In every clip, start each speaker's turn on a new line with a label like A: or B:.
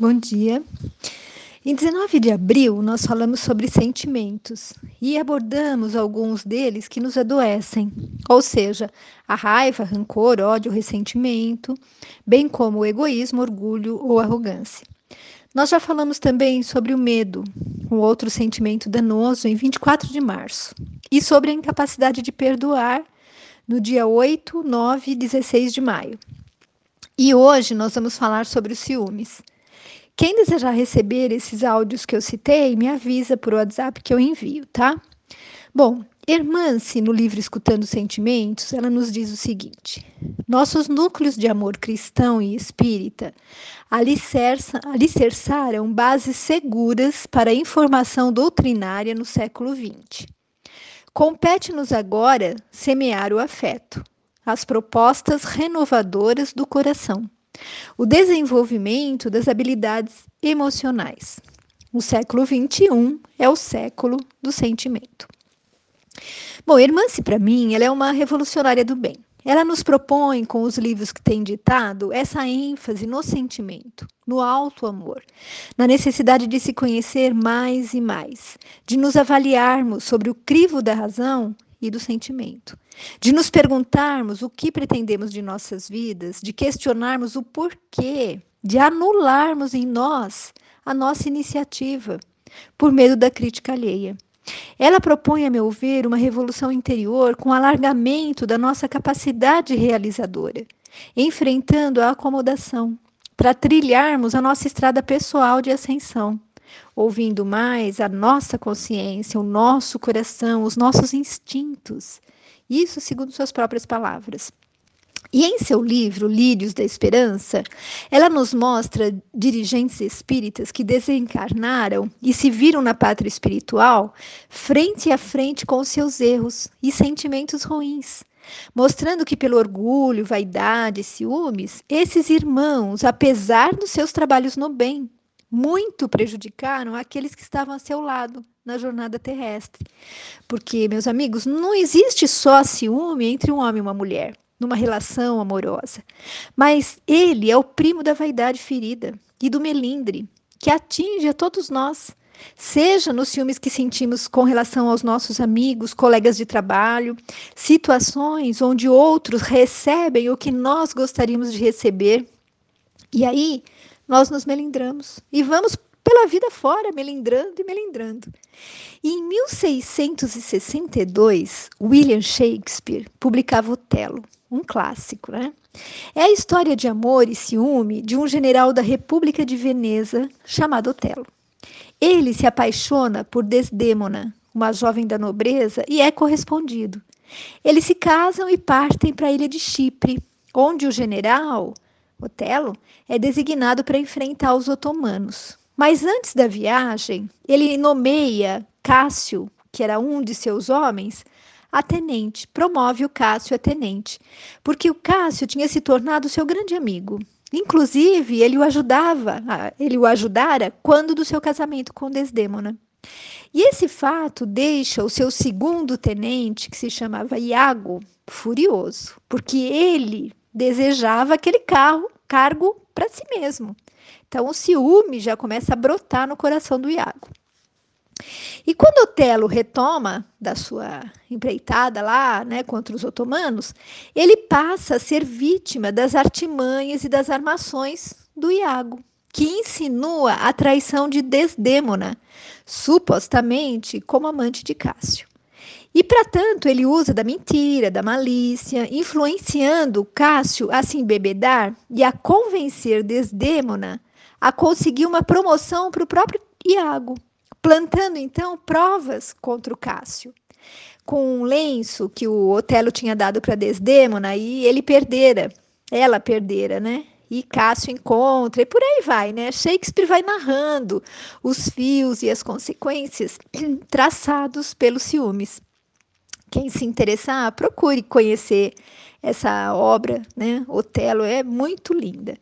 A: Bom dia. Em 19 de abril, nós falamos sobre sentimentos e abordamos alguns deles que nos adoecem, ou seja, a raiva, rancor, ódio, ressentimento, bem como o egoísmo, orgulho ou arrogância. Nós já falamos também sobre o medo, um outro sentimento danoso, em 24 de março, e sobre a incapacidade de perdoar no dia 8, 9 e 16 de maio. E hoje nós vamos falar sobre os ciúmes. Quem desejar receber esses áudios que eu citei, me avisa por WhatsApp que eu envio, tá? Bom, Hermance, no livro Escutando Sentimentos, ela nos diz o seguinte: nossos núcleos de amor cristão e espírita alicerçaram bases seguras para a informação doutrinária no século XX. Compete-nos agora semear o afeto, as propostas renovadoras do coração o desenvolvimento das habilidades emocionais. O século XXI é o século do sentimento. Bom, Irmã-se, para mim, ela é uma revolucionária do bem. Ela nos propõe, com os livros que tem ditado, essa ênfase no sentimento, no alto amor, na necessidade de se conhecer mais e mais, de nos avaliarmos sobre o crivo da razão e do sentimento. De nos perguntarmos o que pretendemos de nossas vidas, de questionarmos o porquê, de anularmos em nós a nossa iniciativa, por medo da crítica alheia. Ela propõe, a meu ver, uma revolução interior com alargamento da nossa capacidade realizadora, enfrentando a acomodação, para trilharmos a nossa estrada pessoal de ascensão ouvindo mais a nossa consciência, o nosso coração, os nossos instintos. Isso segundo suas próprias palavras. E em seu livro, Lírios da Esperança, ela nos mostra dirigentes espíritas que desencarnaram e se viram na pátria espiritual frente a frente com seus erros e sentimentos ruins, mostrando que, pelo orgulho, vaidade e ciúmes, esses irmãos, apesar dos seus trabalhos no bem, muito prejudicaram aqueles que estavam a seu lado na jornada terrestre. Porque, meus amigos, não existe só ciúme entre um homem e uma mulher numa relação amorosa, mas ele é o primo da vaidade ferida e do melindre que atinge a todos nós. Seja nos ciúmes que sentimos com relação aos nossos amigos, colegas de trabalho, situações onde outros recebem o que nós gostaríamos de receber. E aí, nós nos melindramos e vamos pela vida fora, melindrando e melindrando. E em 1662, William Shakespeare publicava Otelo, um clássico, né? É a história de amor e ciúme de um general da República de Veneza chamado Otelo. Ele se apaixona por Desdêmona, uma jovem da nobreza, e é correspondido. Eles se casam e partem para a ilha de Chipre, onde o general Otelo é designado para enfrentar os otomanos. Mas antes da viagem, ele nomeia Cássio, que era um de seus homens, a tenente, promove o Cássio a tenente, porque o Cássio tinha se tornado seu grande amigo. Inclusive, ele o ajudava, ele o ajudara quando do seu casamento com Desdêmona. E esse fato deixa o seu segundo tenente, que se chamava Iago, furioso, porque ele desejava aquele carro, cargo para si mesmo. Então o ciúme já começa a brotar no coração do Iago. E quando Otelo retoma da sua empreitada lá, né, contra os otomanos, ele passa a ser vítima das artimanhas e das armações do Iago, que insinua a traição de Desdêmona, supostamente como amante de Cássio. E, para tanto, ele usa da mentira, da malícia, influenciando Cássio a se embebedar e a convencer Desdêmona a conseguir uma promoção para o próprio Iago, plantando então provas contra o Cássio. Com um lenço que o Otelo tinha dado para Desdêmona e ele perdera, ela perdera, né? E Cássio encontra, e por aí vai, né? Shakespeare vai narrando os fios e as consequências traçados pelos ciúmes. Quem se interessar, procure conhecer essa obra, né? Otelo é muito linda.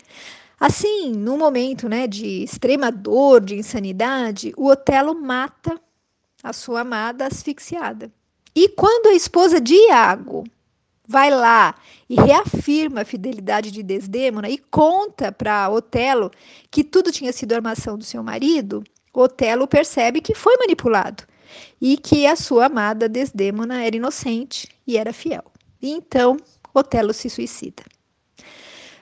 A: Assim, no momento, né, de extrema dor, de insanidade, o Otelo mata a sua amada asfixiada. E quando a esposa de Iago vai lá e reafirma a fidelidade de Desdêmona e conta para Otelo que tudo tinha sido armação do seu marido, Otelo percebe que foi manipulado e que a sua amada Desdêmona era inocente e era fiel. E então Otelo se suicida.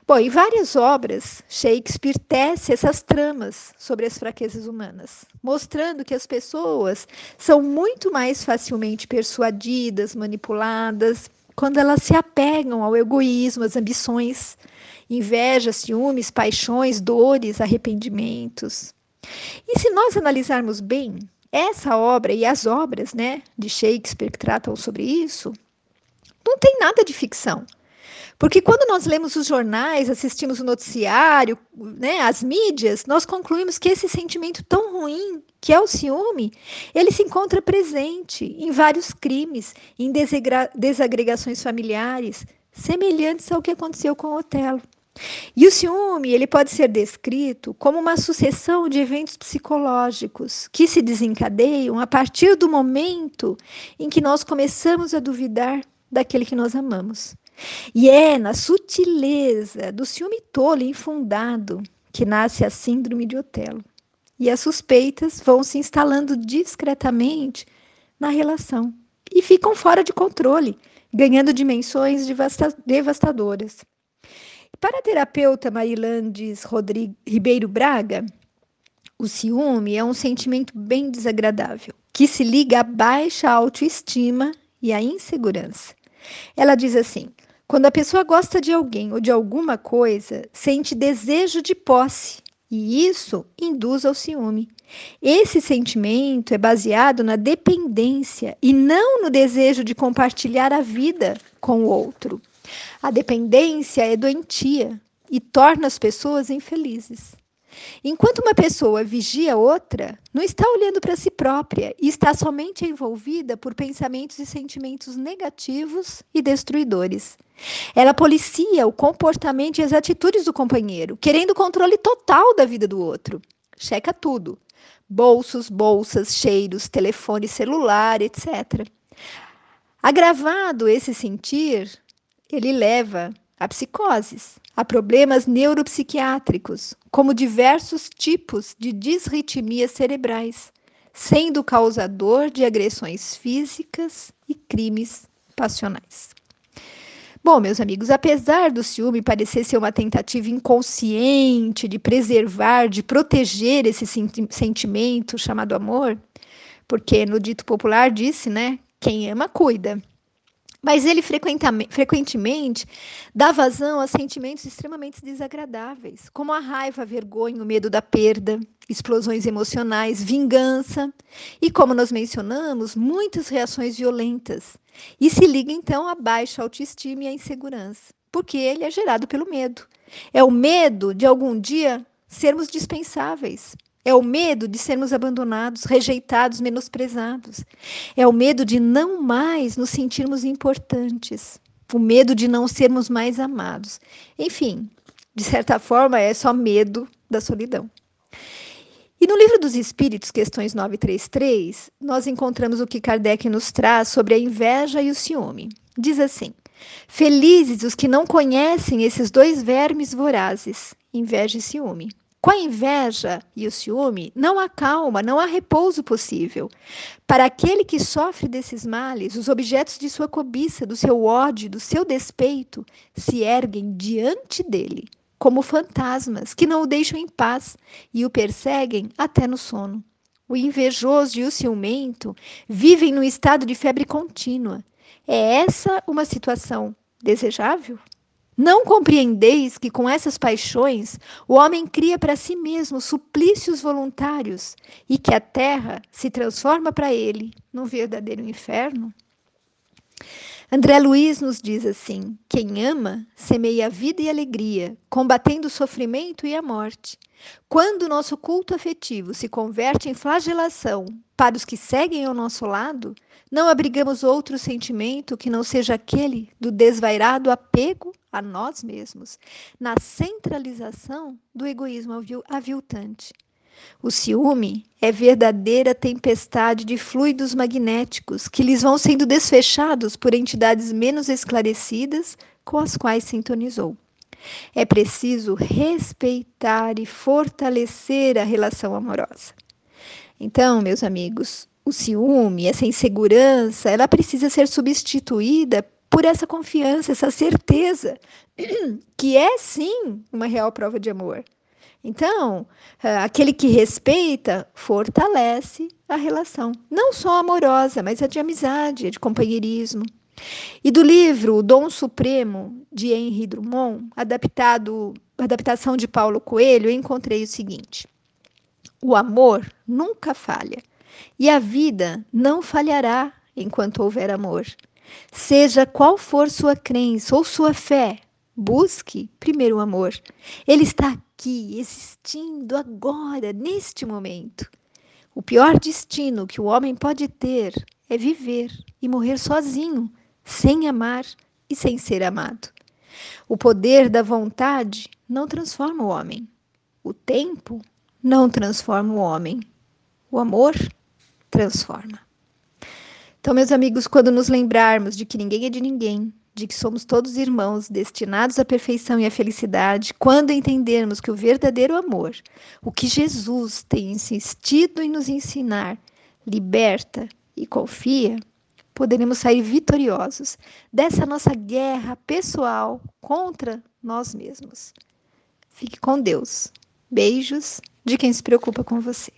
A: Bom, em várias obras, Shakespeare tece essas tramas sobre as fraquezas humanas, mostrando que as pessoas são muito mais facilmente persuadidas, manipuladas, quando elas se apegam ao egoísmo, às ambições, inveja, ciúmes, paixões, dores, arrependimentos. E se nós analisarmos bem essa obra e as obras né, de Shakespeare que tratam sobre isso, não tem nada de ficção. Porque quando nós lemos os jornais, assistimos o noticiário, né, as mídias, nós concluímos que esse sentimento tão ruim, que é o ciúme, ele se encontra presente em vários crimes, em desagregações familiares, semelhantes ao que aconteceu com Otelo. E o ciúme, ele pode ser descrito como uma sucessão de eventos psicológicos que se desencadeiam a partir do momento em que nós começamos a duvidar daquele que nós amamos. E é na sutileza do ciúme tolo e infundado que nasce a síndrome de Otelo. E as suspeitas vão se instalando discretamente na relação e ficam fora de controle, ganhando dimensões devastadoras. Para a terapeuta Marilandes Rodrigo Ribeiro Braga, o ciúme é um sentimento bem desagradável, que se liga à baixa autoestima e à insegurança. Ela diz assim: quando a pessoa gosta de alguém ou de alguma coisa, sente desejo de posse, e isso induz ao ciúme. Esse sentimento é baseado na dependência e não no desejo de compartilhar a vida com o outro. A dependência é doentia e torna as pessoas infelizes. Enquanto uma pessoa vigia outra, não está olhando para si própria e está somente envolvida por pensamentos e sentimentos negativos e destruidores. Ela policia o comportamento e as atitudes do companheiro, querendo o controle total da vida do outro. Checa tudo: bolsos, bolsas, cheiros, telefone celular, etc. Agravado esse sentir, ele leva a psicoses, a problemas neuropsiquiátricos, como diversos tipos de disritmias cerebrais, sendo causador de agressões físicas e crimes passionais. Bom, meus amigos, apesar do ciúme parecer ser uma tentativa inconsciente de preservar, de proteger esse sentimento chamado amor, porque no dito popular disse, né, quem ama cuida. Mas ele frequentemente dá vazão a sentimentos extremamente desagradáveis, como a raiva, a vergonha, o medo da perda, explosões emocionais, vingança e, como nós mencionamos, muitas reações violentas. E se liga então à baixa autoestima e à insegurança, porque ele é gerado pelo medo. É o medo de algum dia sermos dispensáveis, é o medo de sermos abandonados, rejeitados, menosprezados. É o medo de não mais nos sentirmos importantes. O medo de não sermos mais amados. Enfim, de certa forma, é só medo da solidão. E no livro dos Espíritos, questões 933, nós encontramos o que Kardec nos traz sobre a inveja e o ciúme. Diz assim: Felizes os que não conhecem esses dois vermes vorazes, inveja e ciúme. Com a inveja e o ciúme, não há calma, não há repouso possível. Para aquele que sofre desses males, os objetos de sua cobiça, do seu ódio, do seu despeito, se erguem diante dele, como fantasmas que não o deixam em paz e o perseguem até no sono. O invejoso e o ciumento vivem num estado de febre contínua. É essa uma situação desejável? Não compreendeis que com essas paixões o homem cria para si mesmo suplícios voluntários e que a terra se transforma para ele num verdadeiro inferno? André Luiz nos diz assim: quem ama semeia vida e alegria, combatendo o sofrimento e a morte. Quando o nosso culto afetivo se converte em flagelação para os que seguem ao nosso lado, não abrigamos outro sentimento que não seja aquele do desvairado apego a nós mesmos, na centralização do egoísmo aviltante. O ciúme é verdadeira tempestade de fluidos magnéticos que lhes vão sendo desfechados por entidades menos esclarecidas com as quais sintonizou. É preciso respeitar e fortalecer a relação amorosa. Então, meus amigos, o ciúme, essa insegurança, ela precisa ser substituída por essa confiança, essa certeza que é sim uma real prova de amor. Então, eh, aquele que respeita fortalece a relação, não só amorosa, mas a de amizade, a de companheirismo. E do livro O Dom Supremo, de Henri Drummond, adaptado, adaptação de Paulo Coelho, eu encontrei o seguinte: O amor nunca falha, e a vida não falhará enquanto houver amor. Seja qual for sua crença ou sua fé, busque primeiro o amor. Ele está aqui, existindo agora, neste momento. O pior destino que o homem pode ter é viver e morrer sozinho, sem amar e sem ser amado. O poder da vontade não transforma o homem. O tempo não transforma o homem. O amor transforma. Então, meus amigos, quando nos lembrarmos de que ninguém é de ninguém, de que somos todos irmãos destinados à perfeição e à felicidade, quando entendermos que o verdadeiro amor, o que Jesus tem insistido em nos ensinar, liberta e confia, poderemos sair vitoriosos dessa nossa guerra pessoal contra nós mesmos. Fique com Deus. Beijos de quem se preocupa com você.